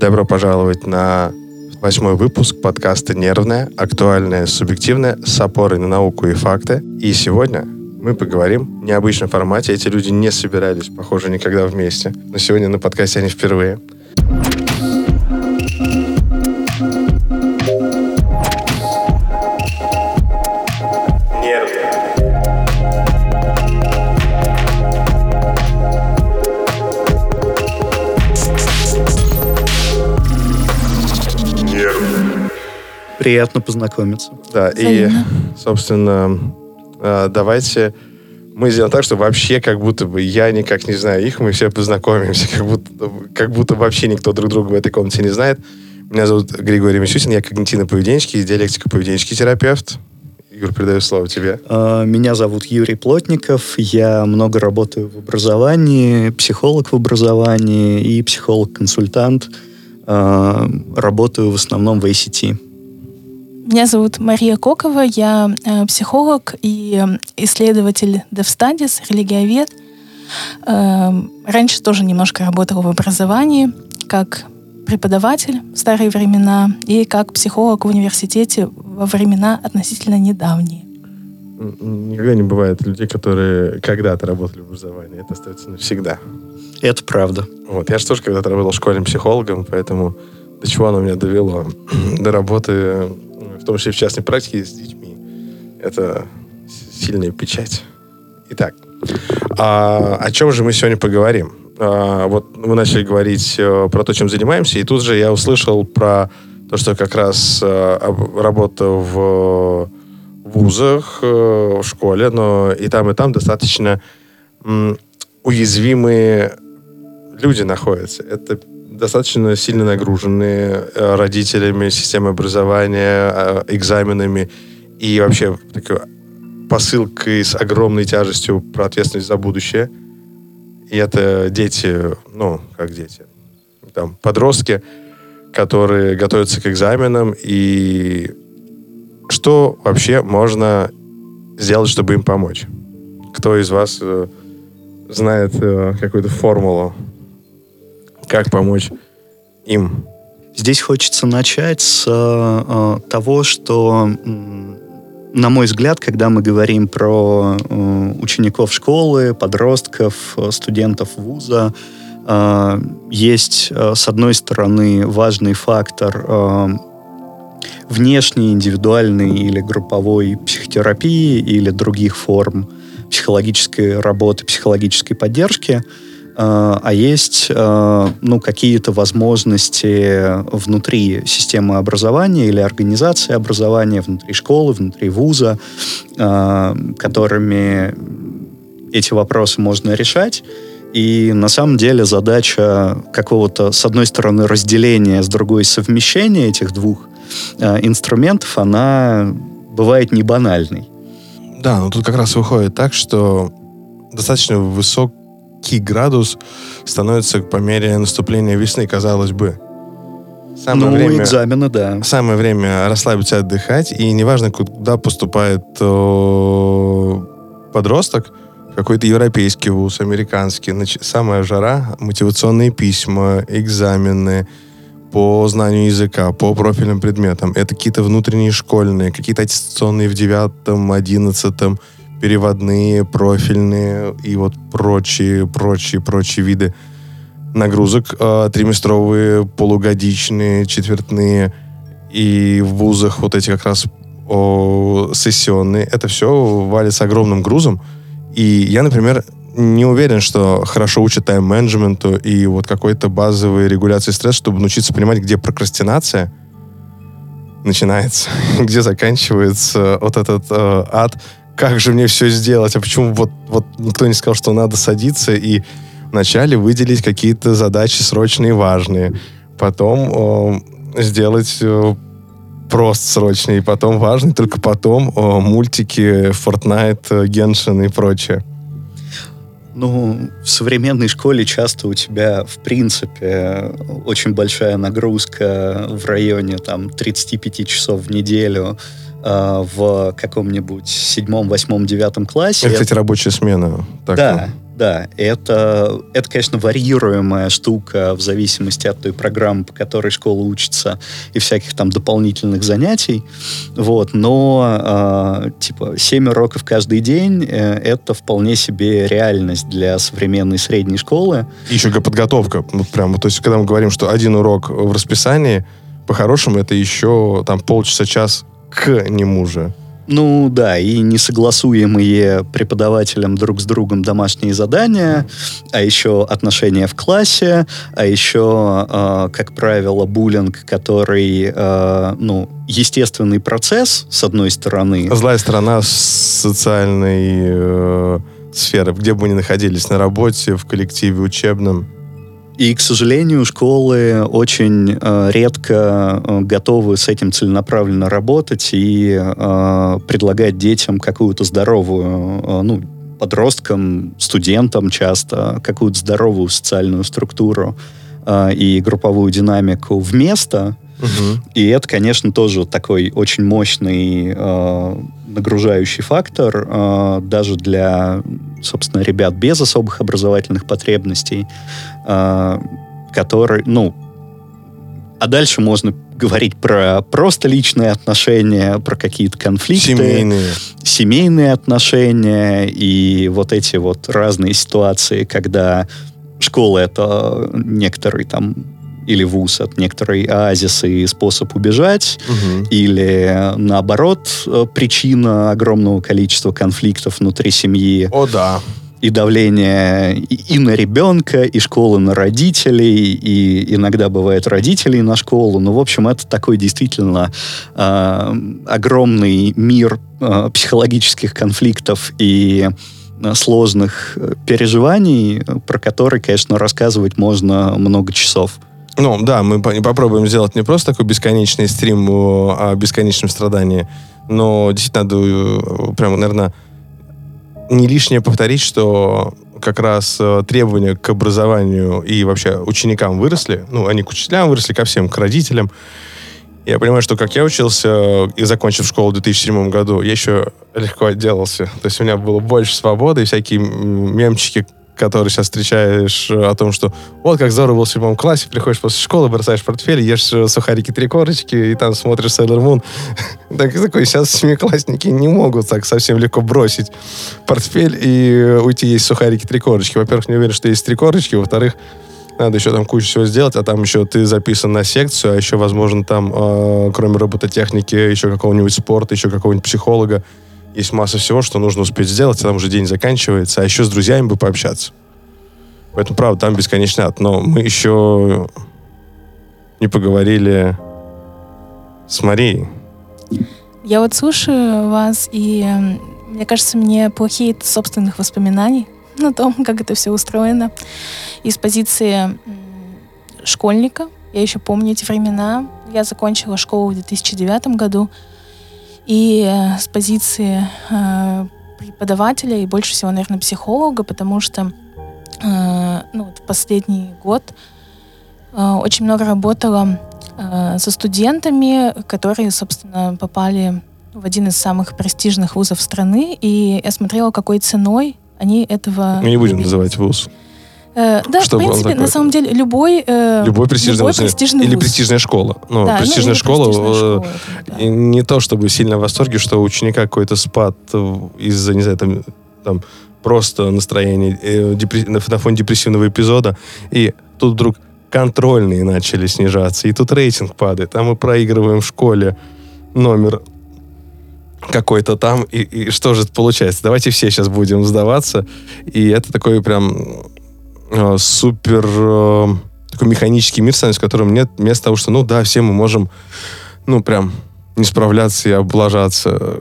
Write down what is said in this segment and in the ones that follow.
Добро пожаловать на восьмой выпуск подкаста «Нервное», актуальное, субъективное, с опорой на науку и факты. И сегодня мы поговорим в необычном формате. Эти люди не собирались, похоже, никогда вместе. Но сегодня на подкасте они впервые. Приятно познакомиться. Да, и, собственно, а, давайте мы сделаем так, что вообще как будто бы я никак не знаю их, мы все познакомимся, как будто, как будто вообще никто друг друга в этой комнате не знает. Меня зовут Григорий Мисюсин, я когнитивно-поведенческий, диалектико-поведенческий терапевт. Юр, передаю слово тебе. А, меня зовут Юрий Плотников, я много работаю в образовании, психолог в образовании и психолог-консультант. А, работаю в основном в ICT. Меня зовут Мария Кокова, я э, психолог и исследователь DevStudies, религиовед. Э, раньше тоже немножко работала в образовании, как преподаватель в старые времена и как психолог в университете во времена относительно недавние. Никогда не бывает людей, которые когда-то работали в образовании. Это остается навсегда. Это правда. Вот. Я же тоже когда-то работал школьным психологом, поэтому до чего оно меня довело? До работы том числе в частной практике с детьми. Это сильная печать. Итак, а, о чем же мы сегодня поговорим? А, вот мы начали говорить а, про то, чем занимаемся, и тут же я услышал про то, что как раз а, работа в вузах, а, в школе, но и там, и там достаточно уязвимые люди находятся. Это достаточно сильно нагружены э, родителями, системой образования, э, экзаменами и вообще такой посылкой с огромной тяжестью про ответственность за будущее. И это дети, ну, как дети, там, подростки, которые готовятся к экзаменам, и что вообще можно сделать, чтобы им помочь? Кто из вас э, знает какую-то формулу как помочь им? Здесь хочется начать с э, того, что, на мой взгляд, когда мы говорим про э, учеников школы, подростков, студентов вуза, э, есть, э, с одной стороны, важный фактор э, внешней, индивидуальной или групповой психотерапии или других форм психологической работы, психологической поддержки – а, а есть а, ну, какие-то возможности внутри системы образования или организации образования, внутри школы, внутри вуза, а, которыми эти вопросы можно решать. И на самом деле задача какого-то, с одной стороны, разделения, с другой совмещения этих двух инструментов, она бывает не банальной. Да, но тут как раз выходит так, что достаточно высок некий градус становится по мере наступления весны, казалось бы. Самое ну, время, экзамены, да. Самое время расслабиться, отдыхать, и неважно, куда поступает о, подросток, какой-то европейский вуз, американский, нач... самая жара, мотивационные письма, экзамены по знанию языка, по профильным предметам. Это какие-то внутренние школьные, какие-то аттестационные в девятом, одиннадцатом, переводные, профильные и вот прочие, прочие, прочие виды нагрузок. Э, триместровые, полугодичные, четвертные и в вузах вот эти как раз о, сессионные. Это все валится огромным грузом. И я, например, не уверен, что хорошо учат тайм-менеджменту и вот какой-то базовой регуляции стресса, чтобы научиться понимать, где прокрастинация начинается, где заканчивается вот этот э, ад как же мне все сделать, а почему вот, вот никто не сказал, что надо садиться и вначале выделить какие-то задачи срочные и важные, потом э, сделать э, просто срочные, и потом важные, только потом э, мультики, Fortnite, Genshin и прочее. Ну, в современной школе часто у тебя, в принципе, очень большая нагрузка в районе там 35 часов в неделю в каком-нибудь седьмом, восьмом, девятом классе. Это, кстати, рабочая смена. Так, да, да, это, это, конечно, варьируемая штука в зависимости от той программы, по которой школа учится, и всяких там дополнительных занятий. Вот, но э, типа 7 уроков каждый день э, это вполне себе реальность для современной средней школы. И еще подготовка. Вот прям, то есть, когда мы говорим, что один урок в расписании, по-хорошему, это еще там полчаса-час к нему же. Ну да, и несогласуемые преподавателем друг с другом домашние задания, а еще отношения в классе, а еще, э, как правило, буллинг, который, э, ну, естественный процесс, с одной стороны. Злая сторона социальной э, сферы, где бы вы ни находились, на работе, в коллективе учебном. И, к сожалению, школы очень э, редко э, готовы с этим целенаправленно работать и э, предлагать детям какую-то здоровую, э, ну, подросткам, студентам часто, какую-то здоровую социальную структуру э, и групповую динамику вместо Угу. И это, конечно, тоже такой очень мощный э, нагружающий фактор э, даже для, собственно, ребят без особых образовательных потребностей, э, который, ну, а дальше можно говорить про просто личные отношения, про какие-то конфликты. Семейные. Семейные отношения и вот эти вот разные ситуации, когда школа — это некоторый там или вуз от некоторой оазисы и способ убежать, угу. или наоборот э, причина огромного количества конфликтов внутри семьи. О, да и давление и, и на ребенка, и школы на родителей, и иногда бывает родителей на школу. Ну, в общем, это такой действительно э, огромный мир э, психологических конфликтов и э, сложных э, переживаний, про которые, конечно, рассказывать можно много часов. Ну, да, мы попробуем сделать не просто такой бесконечный стрим о бесконечном страдании, но действительно надо э, прям, наверное, не лишнее повторить, что как раз э, требования к образованию и вообще ученикам выросли. Ну, они к учителям выросли, ко всем, к родителям. Я понимаю, что как я учился и закончив школу в 2007 году, я еще легко отделался. То есть у меня было больше свободы, всякие мемчики, который сейчас встречаешь э, о том, что вот как здорово был в седьмом классе, приходишь после школы, бросаешь портфель, ешь э, сухарики три корочки, и там смотришь Sailor Moon. так, такой, сейчас семиклассники не могут так совсем легко бросить портфель и уйти есть сухарики три корочки. Во-первых, не уверен, что есть три корочки, во-вторых, надо еще там кучу всего сделать, а там еще ты записан на секцию, а еще, возможно, там, э, кроме робототехники, еще какого-нибудь спорта, еще какого-нибудь психолога есть масса всего, что нужно успеть сделать, а там уже день заканчивается, а еще с друзьями бы пообщаться. Поэтому, правда, там бесконечный ад. Но мы еще не поговорили с Марией. Я вот слушаю вас, и мне кажется, мне плохие собственных воспоминаний на том, как это все устроено. Из позиции школьника, я еще помню эти времена. Я закончила школу в 2009 году. И э, с позиции э, преподавателя и больше всего, наверное, психолога, потому что э, ну, вот в последний год очень много работала со студентами, которые, собственно, попали в один из самых престижных вузов страны, и я смотрела, какой ценой они этого... Мы не будем называть вуз. Э, да, Чтобы в принципе, на самом деле, любой... Э, любой престижный, любой престижный Или вуз. престижная школа. Ну, да, престижная ну, школа, престижная школа это, да. не то чтобы сильно в восторге, что у ученика какой-то спад из-за, не знаю, там, там просто настроение э, депресс... на фоне депрессивного эпизода, и тут вдруг контрольные начали снижаться, и тут рейтинг падает, а мы проигрываем в школе номер какой-то там, и, и что же это получается? Давайте все сейчас будем сдаваться, и это такой прям э, супер э, такой механический мир становится, в котором нет места того, что, ну да, все мы можем, ну прям не справляться и облажаться.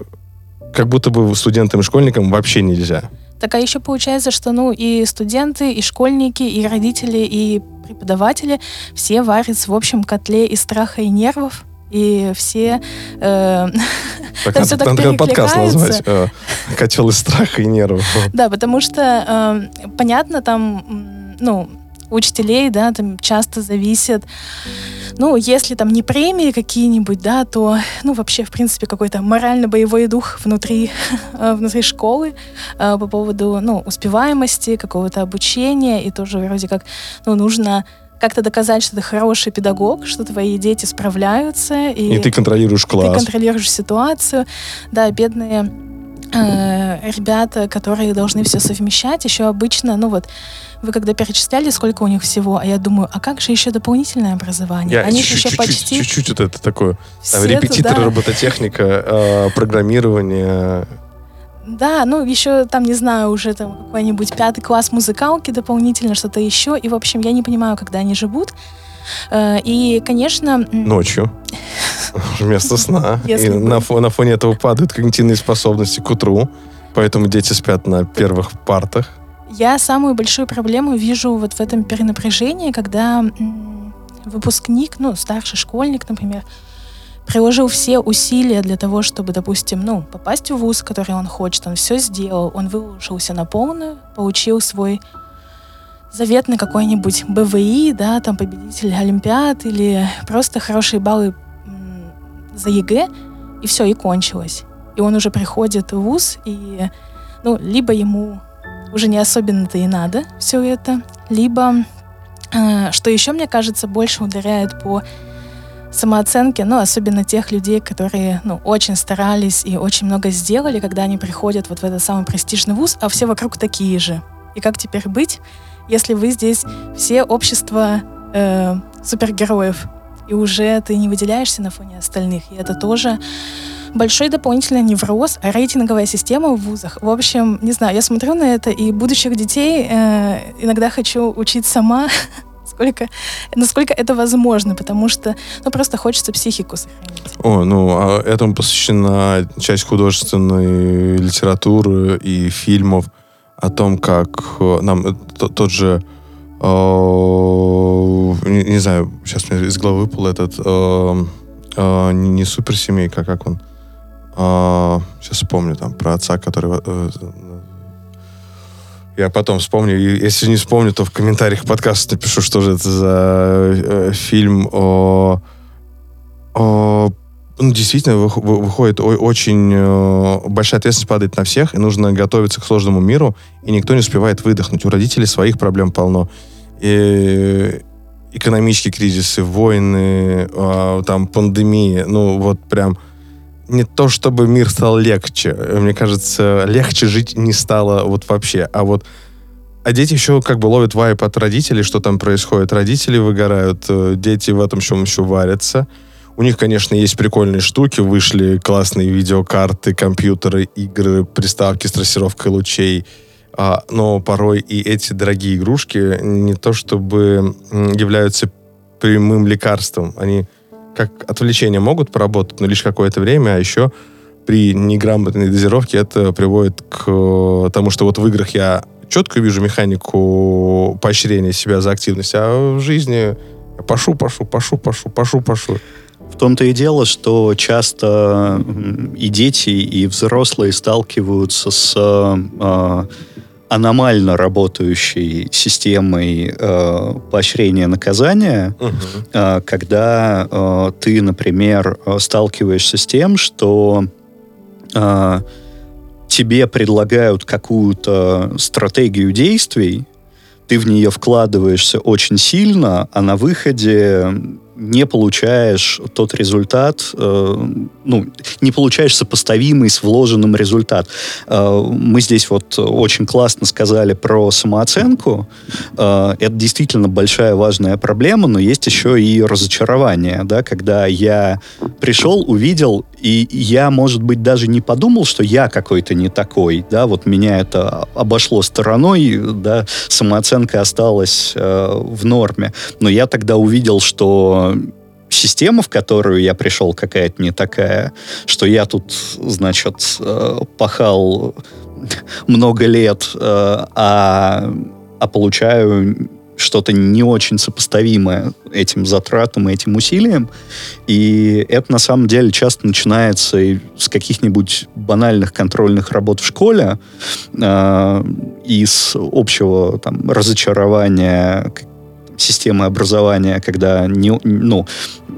Как будто бы студентам и школьникам вообще нельзя. Так а еще получается, что ну и студенты, и школьники, и родители, и преподаватели все варятся в общем котле из страха и нервов, и все э, так, там все так надо подкаст назвать э, «Котел из страха и нервов». Да, потому что э, понятно, там, ну, учителей, да, там часто зависит, ну, если там не премии какие-нибудь, да, то, ну, вообще, в принципе, какой-то морально-боевой дух внутри, э, внутри школы э, по поводу, ну, успеваемости, какого-то обучения, и тоже вроде как, ну, нужно как-то доказать, что ты хороший педагог, что твои дети справляются. И, и ты контролируешь класс. Ты контролируешь ситуацию. Да, бедные э, ребята, которые должны все совмещать, еще обычно, ну вот, вы когда перечисляли, сколько у них всего, а я думаю, а как же еще дополнительное образование? Я Они чуть-чуть, еще почти... Чуть-чуть вот это такое. Там, репетитор, да. робототехника, э, программирование. Да, ну еще там, не знаю, уже там какой-нибудь пятый класс музыкалки дополнительно, что-то еще. И, в общем, я не понимаю, когда они живут. Э, и, конечно... Ночью. Вместо сна. И на, на фоне этого падают когнитивные способности к утру. Поэтому дети спят на первых партах. Я самую большую проблему вижу вот в этом перенапряжении, когда выпускник, ну, старший школьник, например, приложил все усилия для того, чтобы, допустим, ну, попасть в вуз, который он хочет, он все сделал, он выложился на полную, получил свой заветный какой-нибудь БВИ, да, там победитель Олимпиад или просто хорошие баллы за ЕГЭ, и все, и кончилось. И он уже приходит в ВУЗ, и, ну, либо ему уже не особенно-то и надо все это, либо, э, что еще, мне кажется, больше ударяет по самооценке, ну, особенно тех людей, которые, ну, очень старались и очень много сделали, когда они приходят вот в этот самый престижный вуз, а все вокруг такие же. И как теперь быть, если вы здесь все общество э, супергероев, и уже ты не выделяешься на фоне остальных, и это тоже большой дополнительный невроз, рейтинговая система в вузах. В общем, не знаю, я смотрю на это, и будущих детей э, иногда хочу учить сама, сколько, насколько это возможно, потому что ну, просто хочется психику сохранить. О, ну, а этому посвящена часть художественной литературы и фильмов о том, как э, нам э, тот же не, не знаю, сейчас мне из головы выпал этот э, э, не, суперсемейка, как он а, сейчас вспомню там про отца, который... Э, я потом вспомню. Если не вспомню, то в комментариях подкаста напишу, что же это за э, фильм о... ну, действительно, выходит очень э, большая ответственность падает на всех, и нужно готовиться к сложному миру, и никто не успевает выдохнуть. У родителей своих проблем полно. И экономические кризисы, войны, э, там, пандемии, ну, вот прям не то, чтобы мир стал легче. Мне кажется, легче жить не стало вот вообще. А вот а дети еще как бы ловят вайп от родителей, что там происходит. Родители выгорают, э, дети в этом всем еще варятся. У них, конечно, есть прикольные штуки. Вышли классные видеокарты, компьютеры, игры, приставки с трассировкой лучей. А, но порой и эти дорогие игрушки не то чтобы являются прямым лекарством. Они как отвлечение могут поработать, но лишь какое-то время, а еще при неграмотной дозировке это приводит к э, тому, что вот в играх я четко вижу механику поощрения себя за активность, а в жизни пашу, пашу, пашу, пашу, пашу, пашу. В том-то и дело, что часто и дети, и взрослые сталкиваются с э, аномально работающей системой э, поощрения наказания, угу. э, когда э, ты, например, сталкиваешься с тем, что э, тебе предлагают какую-то стратегию действий, ты в нее вкладываешься очень сильно, а на выходе не получаешь тот результат, э, ну, не получаешь сопоставимый с вложенным результат. Э, мы здесь вот очень классно сказали про самооценку. Э, это действительно большая важная проблема, но есть еще и разочарование, да, когда я пришел, увидел, и я, может быть, даже не подумал, что я какой-то не такой, да, вот меня это обошло стороной, да, самооценка осталась э, в норме, но я тогда увидел, что система, в которую я пришел, какая-то не такая, что я тут, значит, э, пахал много лет, э, а, а получаю что-то не очень сопоставимое этим затратам и этим усилиям. И это на самом деле часто начинается с каких-нибудь банальных контрольных работ в школе, э, из общего там, разочарования системы образования, когда не, ну,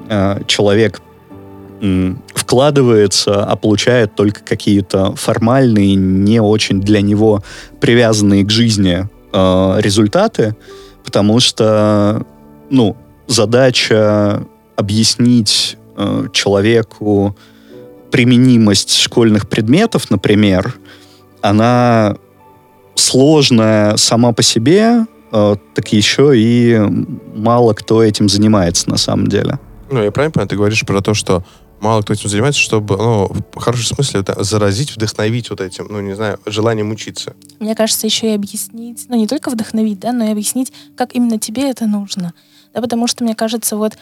э, человек вкладывается, а получает только какие-то формальные, не очень для него привязанные к жизни э, результаты, потому что, ну, задача объяснить э, человеку применимость школьных предметов, например, она сложная сама по себе, э, так еще и мало кто этим занимается на самом деле. Ну, я правильно понимаю, ты говоришь про то, что мало кто этим занимается, чтобы, ну, в хорошем смысле это заразить, вдохновить вот этим, ну, не знаю, желанием учиться. Мне кажется, еще и объяснить, ну, не только вдохновить, да, но и объяснить, как именно тебе это нужно. Да, потому что, мне кажется, вот,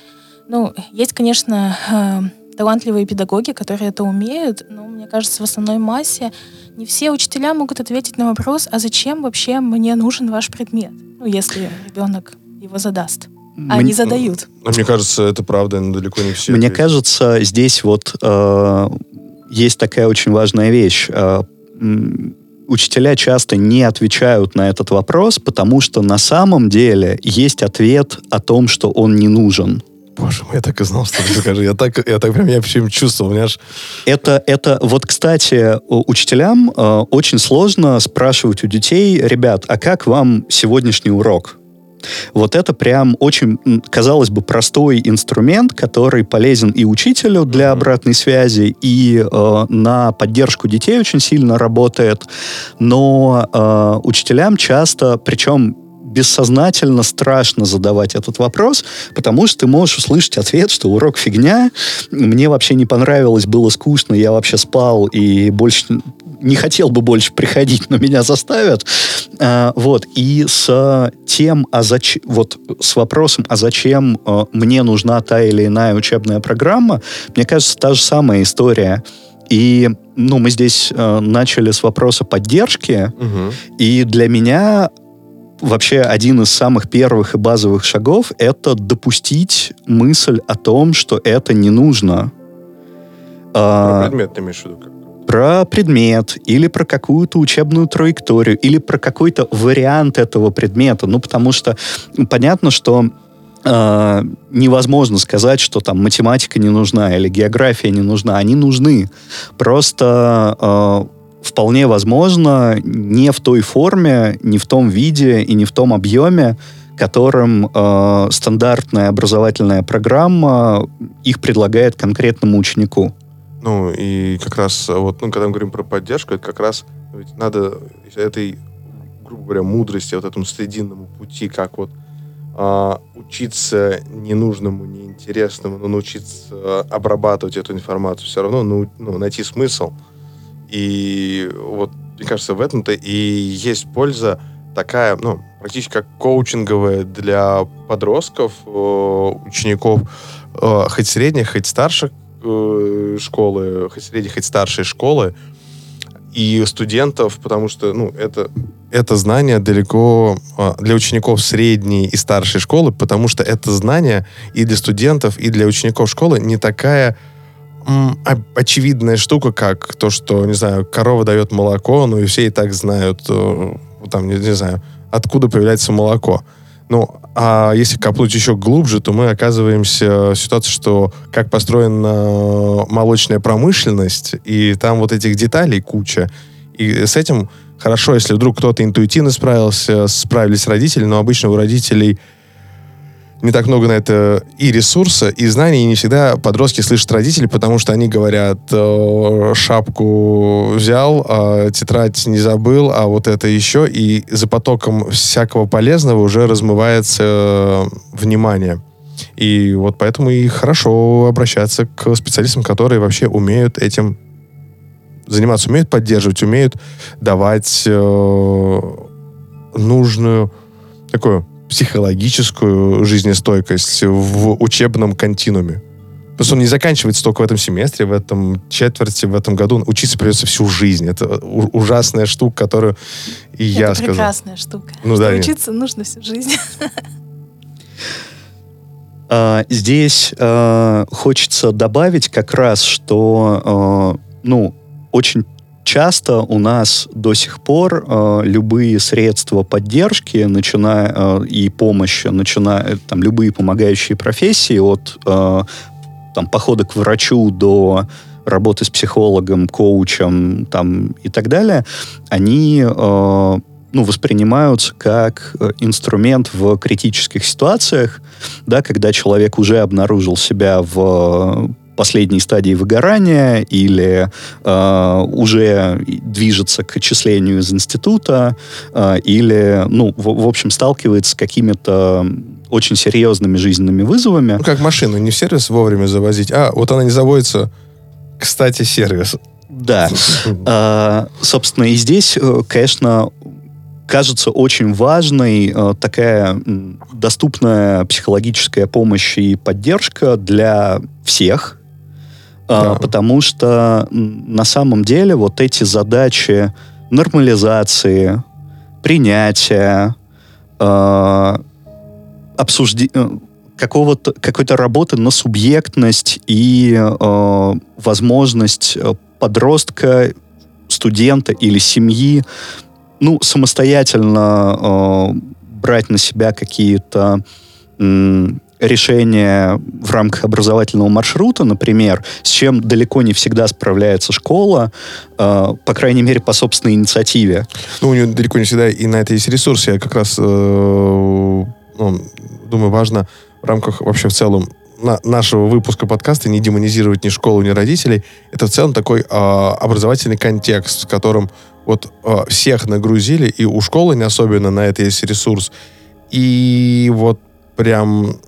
ну, есть, конечно, э, талантливые педагоги, которые это умеют, но мне кажется, в основной массе не все учителя могут ответить на вопрос, а зачем вообще мне нужен ваш предмет, ну, если ребенок его задаст. А они задают. Ну, мне кажется, это правда, но далеко не все. Мне ответят. кажется, здесь вот э, есть такая очень важная вещь. Э, учителя часто не отвечают на этот вопрос, потому что на самом деле есть ответ о том, что он не нужен. Боже мой, я так и знал, что ты скажешь. Я так, я так прям, я вообще чувствовал, у меня аж... Это, это, вот, кстати, учителям э, очень сложно спрашивать у детей, ребят, а как вам сегодняшний урок? Вот это прям очень, казалось бы, простой инструмент, который полезен и учителю для обратной связи, и э, на поддержку детей очень сильно работает. Но э, учителям часто, причем бессознательно страшно задавать этот вопрос, потому что ты можешь услышать ответ, что урок фигня, мне вообще не понравилось, было скучно, я вообще спал и больше не хотел бы больше приходить, но меня заставят. А, вот. И с тем, а зачем, вот с вопросом, а зачем а, мне нужна та или иная учебная программа, мне кажется, та же самая история. И ну, мы здесь э, начали с вопроса поддержки, угу. и для меня вообще один из самых первых и базовых шагов это допустить мысль о том, что это не нужно. Про предмет ты имеешь в виду? Про предмет, или про какую-то учебную траекторию, или про какой-то вариант этого предмета. Ну, потому что понятно, что э, невозможно сказать, что там математика не нужна или география не нужна. Они нужны. Просто э, вполне возможно не в той форме, не в том виде и не в том объеме, которым э, стандартная образовательная программа их предлагает конкретному ученику. Ну, и как раз, вот, ну, когда мы говорим про поддержку, это как раз ведь надо этой, грубо говоря, мудрости, вот этому срединному пути, как вот э, учиться ненужному, неинтересному, но научиться обрабатывать эту информацию, все равно ну, ну, найти смысл – и вот, мне кажется, в этом-то и есть польза такая, ну, практически как коучинговая для подростков, э, учеников, э, хоть средних, хоть старших э, школы, хоть средних, хоть старшей школы, и студентов, потому что, ну, это, это знание далеко для учеников средней и старшей школы, потому что это знание и для студентов, и для учеников школы не такая очевидная штука, как то, что, не знаю, корова дает молоко, ну и все и так знают, э, там, не, не знаю, откуда появляется молоко. Ну, а если копнуть еще глубже, то мы оказываемся в ситуации, что как построена молочная промышленность, и там вот этих деталей куча. И с этим хорошо, если вдруг кто-то интуитивно справился, справились родители, но обычно у родителей не так много на это и ресурса, и знаний, и не всегда подростки слышат родителей, потому что они говорят, шапку взял, а тетрадь не забыл, а вот это еще, и за потоком всякого полезного уже размывается э, внимание. И вот поэтому и хорошо обращаться к специалистам, которые вообще умеют этим заниматься, умеют поддерживать, умеют давать э, нужную такую психологическую жизнестойкость в учебном континууме. Просто он не заканчивается только в этом семестре, в этом четверти, в этом году. Учиться придется всю жизнь. Это ужасная штука, которую и Это я сказал. прекрасная штука. Ну, да, учиться нет. нужно всю жизнь. А, здесь а, хочется добавить как раз, что а, ну, очень часто у нас до сих пор э, любые средства поддержки, начиная э, и помощи, начиная там любые помогающие профессии от э, там похода к врачу до работы с психологом, коучем там и так далее, они э, ну, воспринимаются как э, инструмент в критических ситуациях, да, когда человек уже обнаружил себя в последней стадии выгорания или э, уже движется к отчислению из института э, или, ну, в, в общем, сталкивается с какими-то очень серьезными жизненными вызовами. Ну, как машину не в сервис вовремя завозить, а вот она не заводится, кстати, сервис. Да. А, собственно, и здесь, э, конечно, кажется очень важной э, такая доступная психологическая помощь и поддержка для всех, да. потому что на самом деле вот эти задачи нормализации, принятия, э, обсуждения э, какого-то, какой-то работы на субъектность и э, возможность подростка, студента или семьи ну, самостоятельно э, брать на себя какие-то э, решения в рамках образовательного маршрута, например, с чем далеко не всегда справляется школа, э, по крайней мере, по собственной инициативе. Ну, у нее далеко не всегда и на это есть ресурсы. Я как раз э, ну, думаю, важно в рамках вообще в целом на, нашего выпуска подкаста не демонизировать ни школу, ни родителей. Это в целом такой э, образовательный контекст, в котором вот э, всех нагрузили, и у школы не особенно на это есть ресурс. И вот прям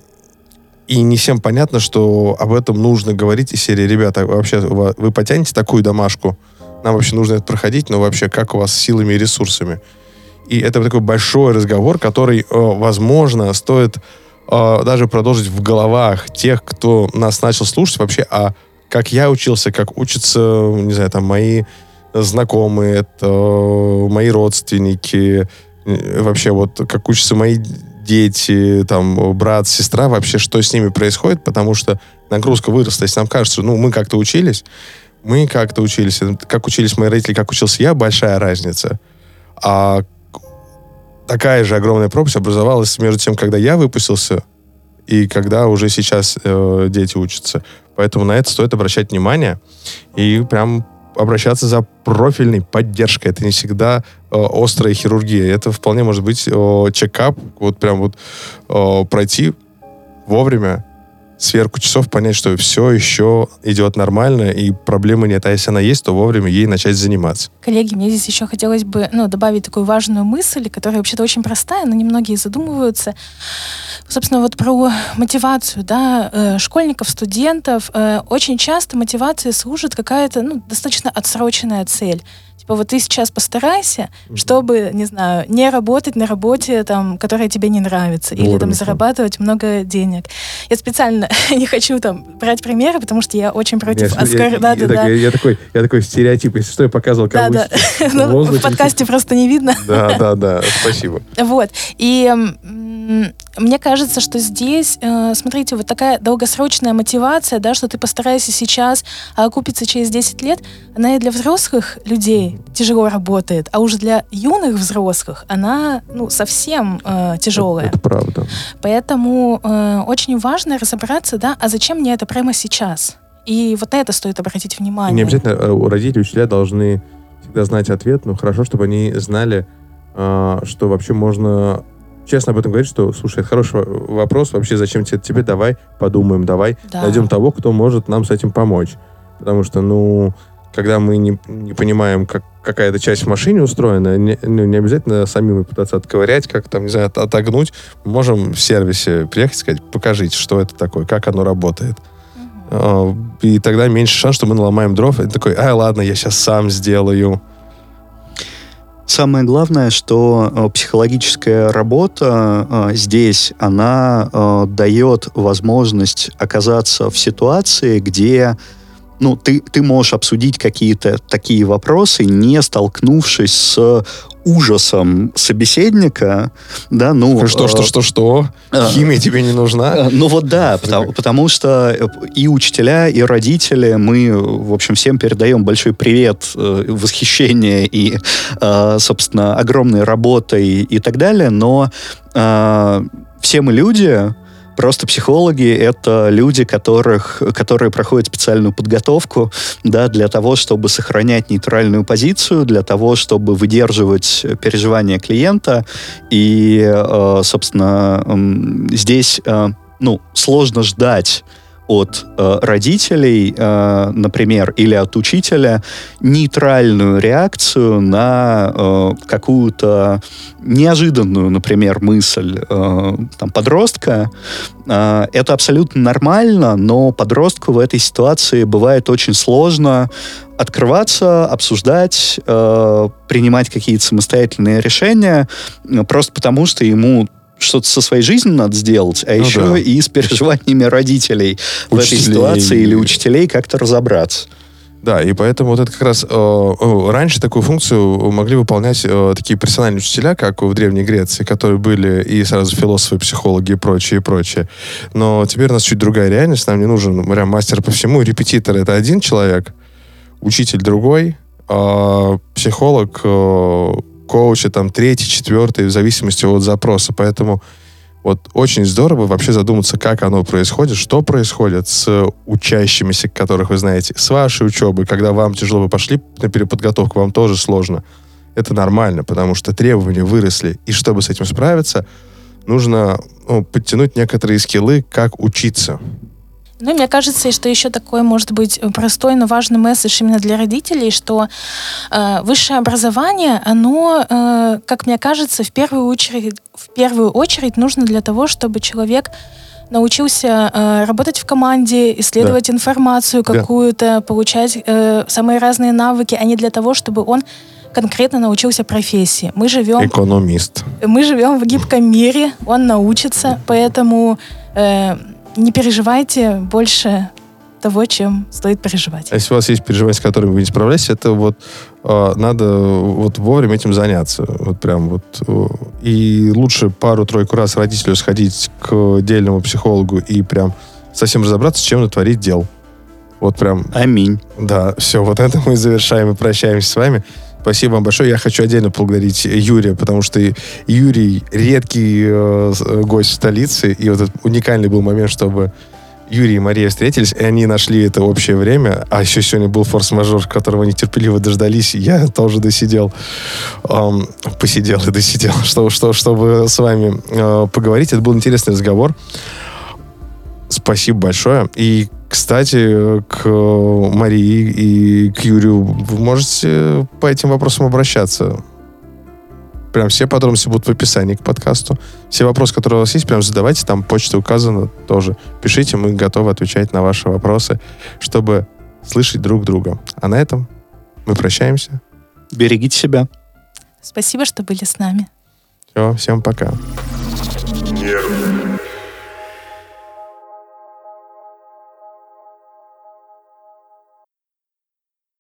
и не всем понятно, что об этом нужно говорить из серии, ребята, вообще вы потянете такую домашку, нам вообще нужно это проходить, но вообще как у вас с силами и ресурсами. И это такой большой разговор, который, э, возможно, стоит э, даже продолжить в головах тех, кто нас начал слушать вообще, а как я учился, как учатся, не знаю, там, мои знакомые, это мои родственники, э, вообще вот как учатся мои дети, там, брат, сестра, вообще, что с ними происходит, потому что нагрузка выросла. Если нам кажется, ну, мы как-то учились, мы как-то учились, как учились мои родители, как учился я, большая разница. А такая же огромная пропасть образовалась между тем, когда я выпустился и когда уже сейчас э, дети учатся. Поэтому на это стоит обращать внимание и прям обращаться за профильной поддержкой. Это не всегда э, острая хирургия. Это вполне может быть э, чекап, вот прям вот э, пройти вовремя, сверку часов понять, что все еще идет нормально, и проблемы нет. А если она есть, то вовремя ей начать заниматься. Коллеги, мне здесь еще хотелось бы ну, добавить такую важную мысль, которая вообще-то очень простая, но немногие задумываются. Собственно, вот про мотивацию, да, э, школьников, студентов. Э, очень часто мотивация служит какая-то, ну, достаточно отсроченная цель. Типа вот ты сейчас постарайся, mm-hmm. чтобы, не знаю, не работать на работе, там, которая тебе не нравится, Вовремя. или там зарабатывать много денег. Я специально не хочу там брать примеры, потому что я очень против я, оскар... я, да, я, да, я, да. Я, такой, я такой стереотип, если что, я показывал Да, да. ну, в подкасте просто не видно. Да, да, да, спасибо. Вот. И мне кажется, что здесь, э, смотрите, вот такая долгосрочная мотивация, да, что ты постараешься сейчас, а окупиться через 10 лет, она и для взрослых людей тяжело работает, а уже для юных взрослых она, ну, совсем э, тяжелая. Это, это правда. Поэтому э, очень важно разобраться, да, а зачем мне это прямо сейчас? И вот на это стоит обратить внимание. Не обязательно э, родители, учителя должны всегда знать ответ, но хорошо, чтобы они знали, э, что вообще можно честно об этом говорить, что, слушай, это хороший вопрос, вообще зачем тебе, тебе давай подумаем, давай да. найдем того, кто может нам с этим помочь. Потому что, ну, когда мы не, не понимаем, как какая-то часть в машине устроена, не, ну, не обязательно самим пытаться отковырять, как там, не знаю, от, отогнуть. Мы можем в сервисе приехать и сказать, покажите, что это такое, как оно работает. Uh-huh. И тогда меньше шанс, что мы наломаем дров. И такой, ай, ладно, я сейчас сам сделаю. Самое главное, что э, психологическая работа э, здесь, она э, дает возможность оказаться в ситуации, где ну, ты, ты можешь обсудить какие-то такие вопросы, не столкнувшись с ужасом собеседника, да, ну... Что, что, что, что? Химия тебе не нужна? Ну вот да, потому, потому что и учителя, и родители, мы, в общем, всем передаем большой привет, восхищение и, собственно, огромной работой и так далее, но все мы люди, Просто психологи — это люди, которых, которые проходят специальную подготовку да, для того, чтобы сохранять нейтральную позицию, для того, чтобы выдерживать переживания клиента. И, э, собственно, здесь э, ну, сложно ждать от э, родителей, э, например, или от учителя нейтральную реакцию на э, какую-то неожиданную, например, мысль э, там, подростка. Э, это абсолютно нормально, но подростку в этой ситуации бывает очень сложно открываться, обсуждать, э, принимать какие-то самостоятельные решения, э, просто потому что ему что-то со своей жизнью надо сделать, а ну, еще да. и с переживаниями родителей учителей. в этой ситуации или учителей как-то разобраться. Да, и поэтому вот это как раз э, раньше такую функцию могли выполнять э, такие персональные учителя, как в Древней Греции, которые были и сразу философы, психологи и прочее, и прочее. Но теперь у нас чуть другая реальность, нам не нужен прям мастер по всему. Репетитор — это один человек, учитель другой, а психолог э, коуча, там, третий, четвертый, в зависимости от запроса. Поэтому вот очень здорово вообще задуматься, как оно происходит, что происходит с учащимися, которых вы знаете, с вашей учебой, когда вам тяжело, вы пошли на переподготовку, вам тоже сложно. Это нормально, потому что требования выросли. И чтобы с этим справиться, нужно ну, подтянуть некоторые скиллы, как учиться. Ну, мне кажется, что еще такой может быть простой, но важный месседж именно для родителей, что э, высшее образование, оно, э, как мне кажется, в первую очередь, в первую очередь нужно для того, чтобы человек научился э, работать в команде, исследовать да. информацию какую-то, да. получать э, самые разные навыки, а не для того, чтобы он конкретно научился профессии. Мы живем... Экономист. Мы живем в гибком мире, он научится, поэтому... Э, не переживайте больше того, чем стоит переживать. А если у вас есть переживания, с которыми вы не справляетесь, это вот э, надо вот вовремя этим заняться. Вот прям вот. Э, и лучше пару-тройку раз родителю сходить к отдельному психологу и прям совсем разобраться, чем натворить дел. Вот прям... Аминь. Да, все, вот это мы завершаем и прощаемся с вами. Спасибо вам большое. Я хочу отдельно поблагодарить Юрия, потому что Юрий редкий э, э, гость в столице, и вот этот уникальный был момент, чтобы Юрий и Мария встретились, и они нашли это общее время. А еще сегодня был форс-мажор, которого они терпеливо дождались. Я тоже досидел, эм, посидел и досидел, чтобы, чтобы, чтобы с вами э, поговорить. Это был интересный разговор. Спасибо большое. И кстати, к Марии и к Юрию вы можете по этим вопросам обращаться. Прям все подробности будут в описании к подкасту. Все вопросы, которые у вас есть, прям задавайте, там почта указана тоже. Пишите, мы готовы отвечать на ваши вопросы, чтобы слышать друг друга. А на этом мы прощаемся. Берегите себя. Спасибо, что были с нами. Все, всем пока. Нервы